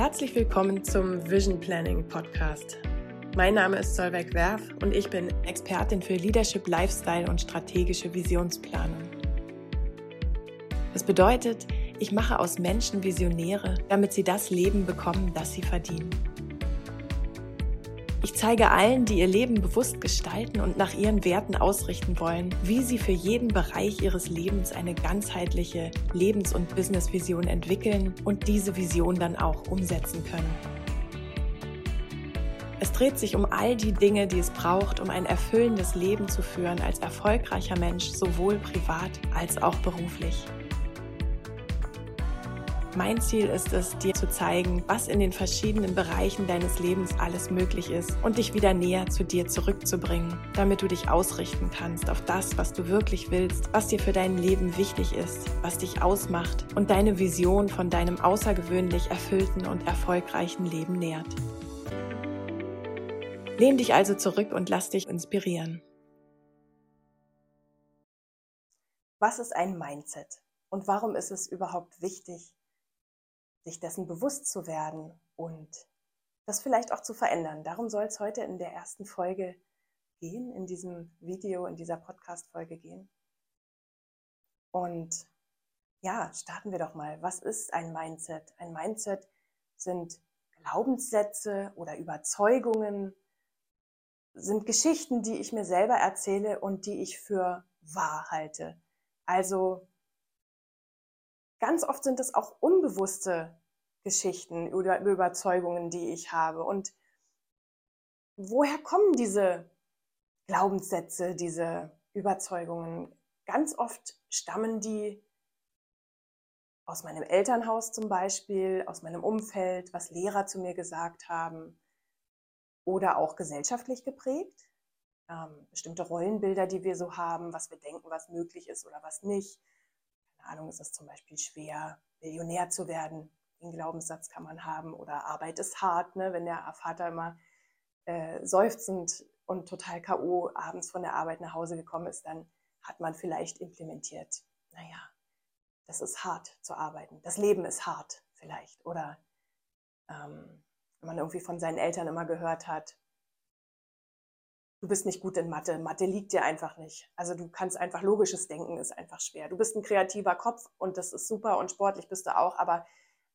Herzlich willkommen zum Vision Planning Podcast. Mein Name ist Solveig Werf und ich bin Expertin für Leadership, Lifestyle und strategische Visionsplanung. Das bedeutet, ich mache aus Menschen Visionäre, damit sie das Leben bekommen, das sie verdienen. Ich zeige allen, die ihr Leben bewusst gestalten und nach ihren Werten ausrichten wollen, wie sie für jeden Bereich ihres Lebens eine ganzheitliche Lebens- und Businessvision entwickeln und diese Vision dann auch umsetzen können. Es dreht sich um all die Dinge, die es braucht, um ein erfüllendes Leben zu führen als erfolgreicher Mensch, sowohl privat als auch beruflich. Mein Ziel ist es, dir zu zeigen, was in den verschiedenen Bereichen deines Lebens alles möglich ist und dich wieder näher zu dir zurückzubringen, damit du dich ausrichten kannst auf das, was du wirklich willst, was dir für dein Leben wichtig ist, was dich ausmacht und deine Vision von deinem außergewöhnlich erfüllten und erfolgreichen Leben nährt. Lehn dich also zurück und lass dich inspirieren. Was ist ein Mindset und warum ist es überhaupt wichtig, sich dessen bewusst zu werden und das vielleicht auch zu verändern. Darum soll es heute in der ersten Folge gehen, in diesem Video, in dieser Podcast-Folge gehen. Und ja, starten wir doch mal. Was ist ein Mindset? Ein Mindset sind Glaubenssätze oder Überzeugungen, sind Geschichten, die ich mir selber erzähle und die ich für wahr halte. Also ganz oft sind es auch unbewusste Geschichten oder Überzeugungen, die ich habe. Und woher kommen diese Glaubenssätze, diese Überzeugungen? Ganz oft stammen die aus meinem Elternhaus zum Beispiel, aus meinem Umfeld, was Lehrer zu mir gesagt haben oder auch gesellschaftlich geprägt. Ähm, bestimmte Rollenbilder, die wir so haben, was wir denken, was möglich ist oder was nicht keine Ahnung, ist es zum Beispiel schwer, Millionär zu werden. Den Glaubenssatz kann man haben. Oder Arbeit ist hart, ne? wenn der Vater immer äh, seufzend und total K.O. abends von der Arbeit nach Hause gekommen ist, dann hat man vielleicht implementiert, naja, das ist hart zu arbeiten. Das Leben ist hart vielleicht. Oder ähm, man irgendwie von seinen Eltern immer gehört hat, du bist nicht gut in Mathe. Mathe liegt dir einfach nicht. Also du kannst einfach logisches Denken ist einfach schwer. Du bist ein kreativer Kopf und das ist super und sportlich bist du auch, aber,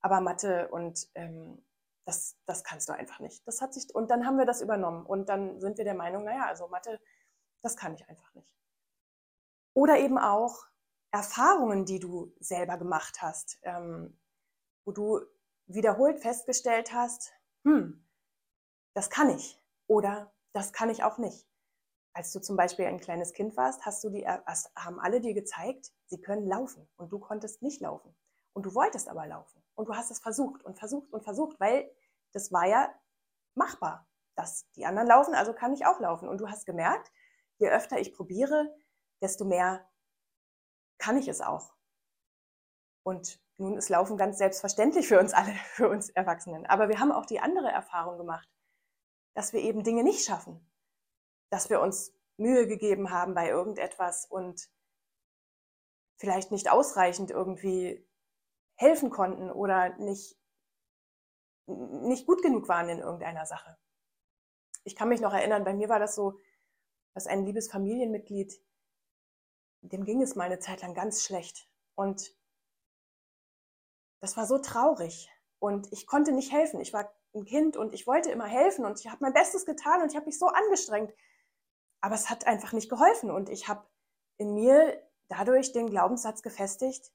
aber Mathe und ähm, das, das kannst du einfach nicht. Das hat sich, und dann haben wir das übernommen und dann sind wir der Meinung, naja, also Mathe, das kann ich einfach nicht. Oder eben auch Erfahrungen, die du selber gemacht hast, ähm, wo du wiederholt festgestellt hast, hm, das kann ich. Oder das kann ich auch nicht. Als du zum Beispiel ein kleines Kind warst, hast du die, haben alle dir gezeigt, sie können laufen und du konntest nicht laufen. Und du wolltest aber laufen. Und du hast es versucht und versucht und versucht, weil das war ja machbar, dass die anderen laufen, also kann ich auch laufen. Und du hast gemerkt, je öfter ich probiere, desto mehr kann ich es auch. Und nun ist Laufen ganz selbstverständlich für uns alle, für uns Erwachsenen. Aber wir haben auch die andere Erfahrung gemacht dass wir eben Dinge nicht schaffen, dass wir uns Mühe gegeben haben bei irgendetwas und vielleicht nicht ausreichend irgendwie helfen konnten oder nicht, nicht gut genug waren in irgendeiner Sache. Ich kann mich noch erinnern, bei mir war das so, dass ein liebes Familienmitglied, dem ging es mal eine Zeit lang ganz schlecht. Und das war so traurig. Und ich konnte nicht helfen. Ich war ein Kind und ich wollte immer helfen und ich habe mein Bestes getan und ich habe mich so angestrengt. Aber es hat einfach nicht geholfen und ich habe in mir dadurch den Glaubenssatz gefestigt,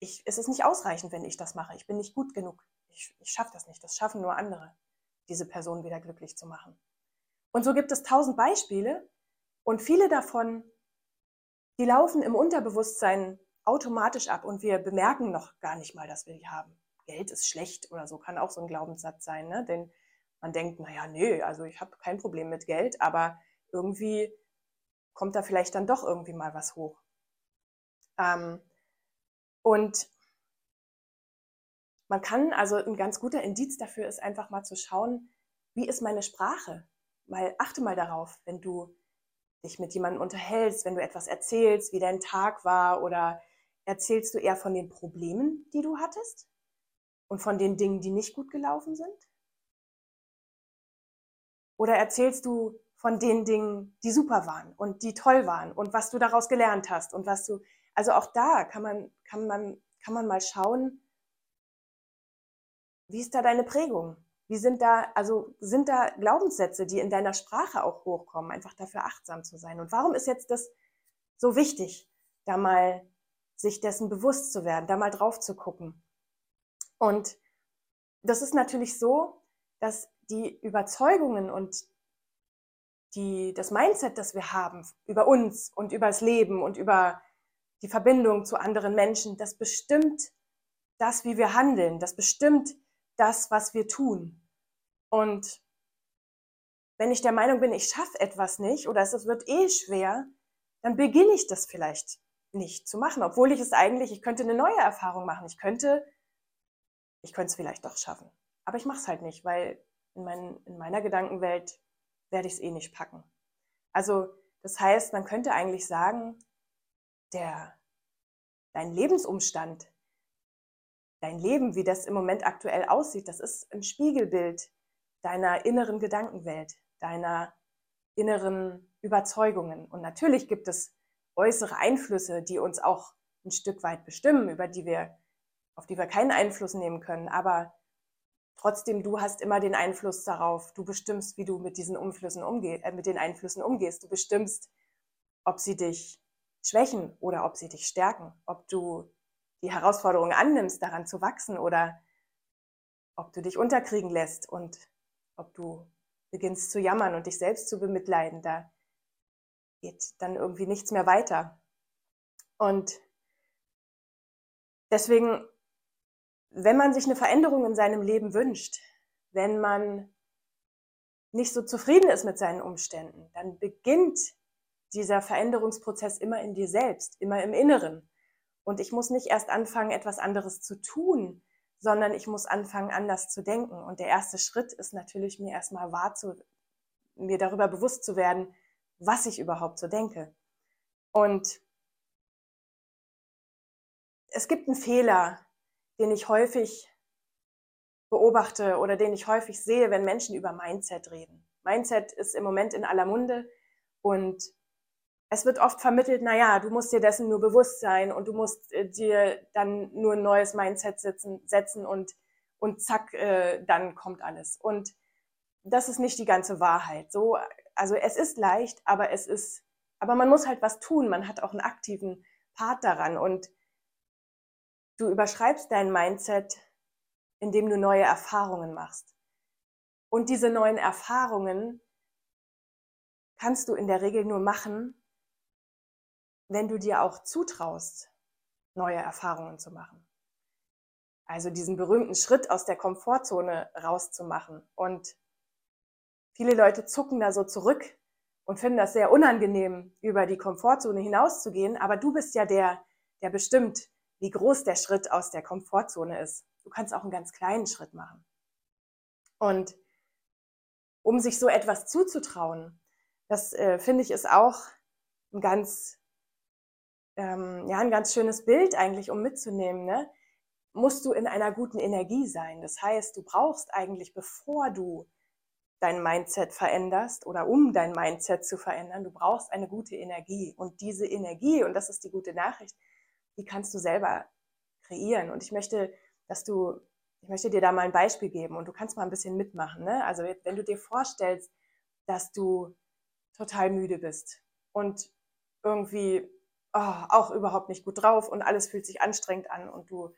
ich, es ist nicht ausreichend, wenn ich das mache. Ich bin nicht gut genug. Ich, ich schaffe das nicht. Das schaffen nur andere, diese Person wieder glücklich zu machen. Und so gibt es tausend Beispiele und viele davon, die laufen im Unterbewusstsein automatisch ab und wir bemerken noch gar nicht mal, dass wir die haben. Geld ist schlecht oder so, kann auch so ein Glaubenssatz sein, ne? Denn man denkt, naja, nö, also ich habe kein Problem mit Geld, aber irgendwie kommt da vielleicht dann doch irgendwie mal was hoch. Ähm, und man kann, also ein ganz guter Indiz dafür ist einfach mal zu schauen, wie ist meine Sprache? Mal achte mal darauf, wenn du dich mit jemandem unterhältst, wenn du etwas erzählst, wie dein Tag war oder erzählst du eher von den Problemen, die du hattest? Und von den Dingen, die nicht gut gelaufen sind? Oder erzählst du von den Dingen, die super waren und die toll waren und was du daraus gelernt hast und was du, also auch da kann man, kann man, kann man mal schauen, wie ist da deine Prägung? Wie sind da, also sind da Glaubenssätze, die in deiner Sprache auch hochkommen, einfach dafür achtsam zu sein? Und warum ist jetzt das so wichtig, da mal sich dessen bewusst zu werden, da mal drauf zu gucken? Und das ist natürlich so, dass die Überzeugungen und die, das Mindset, das wir haben über uns und über das Leben und über die Verbindung zu anderen Menschen, das bestimmt das, wie wir handeln, das bestimmt das, was wir tun. Und wenn ich der Meinung bin, ich schaffe etwas nicht oder es wird eh schwer, dann beginne ich das vielleicht nicht zu machen, obwohl ich es eigentlich, ich könnte eine neue Erfahrung machen. Ich könnte, ich könnte es vielleicht doch schaffen. Aber ich mache es halt nicht, weil in, mein, in meiner Gedankenwelt werde ich es eh nicht packen. Also das heißt, man könnte eigentlich sagen, der, dein Lebensumstand, dein Leben, wie das im Moment aktuell aussieht, das ist ein Spiegelbild deiner inneren Gedankenwelt, deiner inneren Überzeugungen. Und natürlich gibt es äußere Einflüsse, die uns auch ein Stück weit bestimmen, über die wir, auf die wir keinen Einfluss nehmen können. Aber trotzdem, du hast immer den Einfluss darauf. Du bestimmst, wie du mit diesen Umflüssen umgehst, äh, mit den Einflüssen umgehst. Du bestimmst, ob sie dich schwächen oder ob sie dich stärken, ob du die Herausforderung annimmst, daran zu wachsen oder ob du dich unterkriegen lässt und ob du beginnst zu jammern und dich selbst zu bemitleiden, da geht dann irgendwie nichts mehr weiter. Und deswegen, wenn man sich eine Veränderung in seinem Leben wünscht, wenn man nicht so zufrieden ist mit seinen Umständen, dann beginnt dieser Veränderungsprozess immer in dir selbst, immer im Inneren. Und ich muss nicht erst anfangen, etwas anderes zu tun, sondern ich muss anfangen, anders zu denken. Und der erste Schritt ist natürlich, mir erstmal wahr zu, mir darüber bewusst zu werden, was ich überhaupt so denke. Und es gibt einen Fehler, den ich häufig beobachte oder den ich häufig sehe, wenn Menschen über Mindset reden. Mindset ist im Moment in aller Munde und es wird oft vermittelt, na ja, du musst dir dessen nur bewusst sein und du musst äh, dir dann nur ein neues Mindset setzen, setzen und, und zack, äh, dann kommt alles. Und das ist nicht die ganze Wahrheit. So, also es ist leicht, aber es ist, aber man muss halt was tun. Man hat auch einen aktiven Part daran und du überschreibst dein Mindset, indem du neue Erfahrungen machst. Und diese neuen Erfahrungen kannst du in der Regel nur machen, wenn du dir auch zutraust, neue Erfahrungen zu machen. Also diesen berühmten Schritt aus der Komfortzone rauszumachen. Und viele Leute zucken da so zurück und finden das sehr unangenehm, über die Komfortzone hinauszugehen. Aber du bist ja der, der bestimmt, wie groß der Schritt aus der Komfortzone ist. Du kannst auch einen ganz kleinen Schritt machen. Und um sich so etwas zuzutrauen, das äh, finde ich ist auch ein ganz ähm, ja, ein ganz schönes Bild eigentlich, um mitzunehmen, ne? musst du in einer guten Energie sein. Das heißt, du brauchst eigentlich, bevor du dein Mindset veränderst oder um dein Mindset zu verändern, du brauchst eine gute Energie. Und diese Energie, und das ist die gute Nachricht, die kannst du selber kreieren. Und ich möchte, dass du, ich möchte dir da mal ein Beispiel geben und du kannst mal ein bisschen mitmachen. Ne? Also wenn du dir vorstellst, dass du total müde bist und irgendwie oh, auch überhaupt nicht gut drauf und alles fühlt sich anstrengend an und du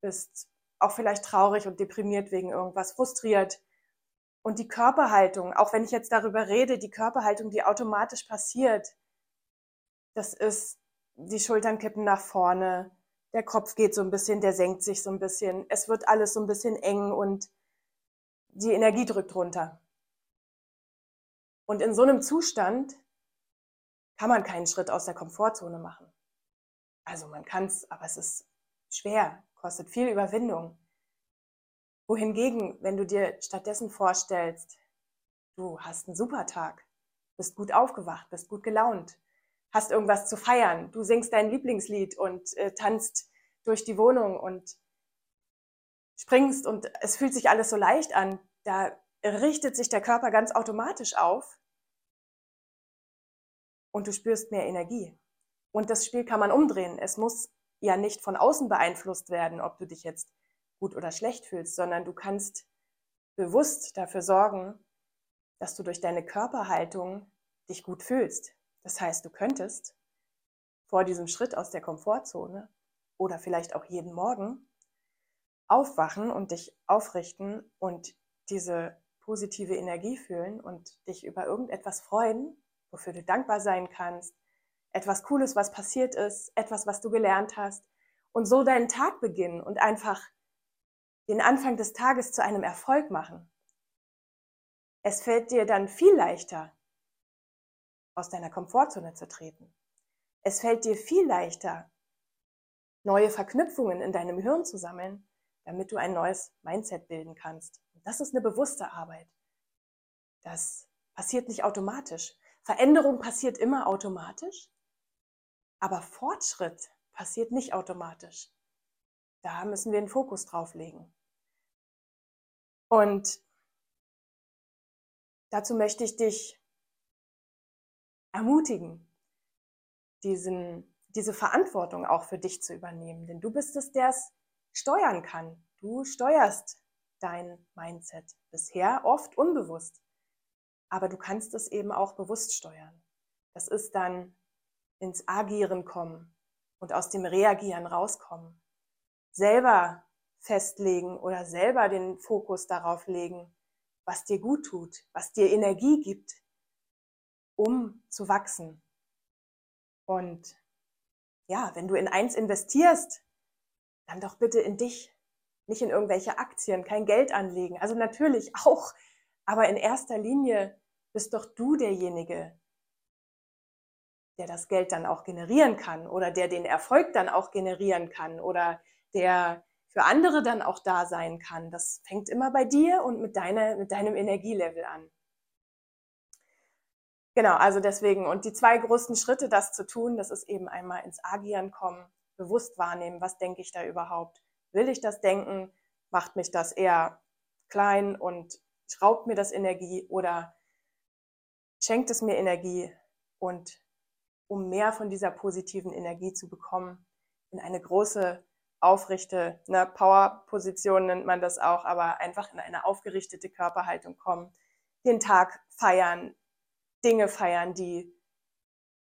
bist auch vielleicht traurig und deprimiert wegen irgendwas, frustriert. Und die Körperhaltung, auch wenn ich jetzt darüber rede, die Körperhaltung, die automatisch passiert, das ist, die Schultern kippen nach vorne, der Kopf geht so ein bisschen, der senkt sich so ein bisschen, es wird alles so ein bisschen eng und die Energie drückt runter. Und in so einem Zustand kann man keinen Schritt aus der Komfortzone machen. Also man kann es, aber es ist schwer, kostet viel Überwindung. Wohingegen, wenn du dir stattdessen vorstellst, du hast einen super Tag, bist gut aufgewacht, bist gut gelaunt, hast irgendwas zu feiern, du singst dein Lieblingslied und äh, tanzt durch die Wohnung und springst und es fühlt sich alles so leicht an, da richtet sich der Körper ganz automatisch auf und du spürst mehr Energie. Und das Spiel kann man umdrehen. Es muss ja nicht von außen beeinflusst werden, ob du dich jetzt gut oder schlecht fühlst, sondern du kannst bewusst dafür sorgen, dass du durch deine Körperhaltung dich gut fühlst. Das heißt, du könntest vor diesem Schritt aus der Komfortzone oder vielleicht auch jeden Morgen aufwachen und dich aufrichten und diese positive Energie fühlen und dich über irgendetwas freuen, wofür du dankbar sein kannst, etwas Cooles, was passiert ist, etwas, was du gelernt hast und so deinen Tag beginnen und einfach den Anfang des Tages zu einem Erfolg machen. Es fällt dir dann viel leichter, aus deiner Komfortzone zu treten. Es fällt dir viel leichter, neue Verknüpfungen in deinem Hirn zu sammeln, damit du ein neues Mindset bilden kannst. Und das ist eine bewusste Arbeit. Das passiert nicht automatisch. Veränderung passiert immer automatisch, aber Fortschritt passiert nicht automatisch. Da müssen wir den Fokus drauf legen. Und dazu möchte ich dich ermutigen, diesen, diese Verantwortung auch für dich zu übernehmen. Denn du bist es, der es steuern kann. Du steuerst dein Mindset. Bisher oft unbewusst. Aber du kannst es eben auch bewusst steuern. Das ist dann ins Agieren kommen und aus dem Reagieren rauskommen. Selber festlegen oder selber den Fokus darauf legen, was dir gut tut, was dir Energie gibt, um zu wachsen. Und ja, wenn du in eins investierst, dann doch bitte in dich, nicht in irgendwelche Aktien, kein Geld anlegen. Also natürlich auch, aber in erster Linie bist doch du derjenige, der das Geld dann auch generieren kann oder der den Erfolg dann auch generieren kann oder der für andere dann auch da sein kann. Das fängt immer bei dir und mit, deiner, mit deinem Energielevel an. Genau, also deswegen. Und die zwei größten Schritte, das zu tun, das ist eben einmal ins Agieren kommen, bewusst wahrnehmen, was denke ich da überhaupt? Will ich das denken? Macht mich das eher klein und schraubt mir das Energie oder schenkt es mir Energie? Und um mehr von dieser positiven Energie zu bekommen, in eine große aufrichte, ne, Power-Position nennt man das auch, aber einfach in eine aufgerichtete Körperhaltung kommen, den Tag feiern, Dinge feiern, die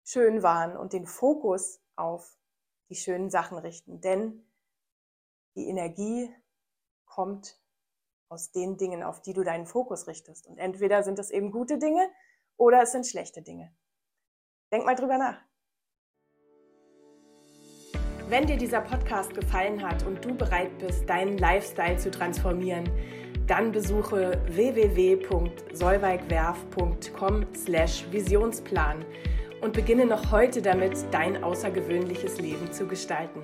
schön waren und den Fokus auf die schönen Sachen richten. Denn die Energie kommt aus den Dingen, auf die du deinen Fokus richtest. Und entweder sind es eben gute Dinge oder es sind schlechte Dinge. Denk mal drüber nach. Wenn dir dieser Podcast gefallen hat und du bereit bist, deinen Lifestyle zu transformieren, dann besuche www.solveigwerf.com/visionsplan und beginne noch heute damit, dein außergewöhnliches Leben zu gestalten.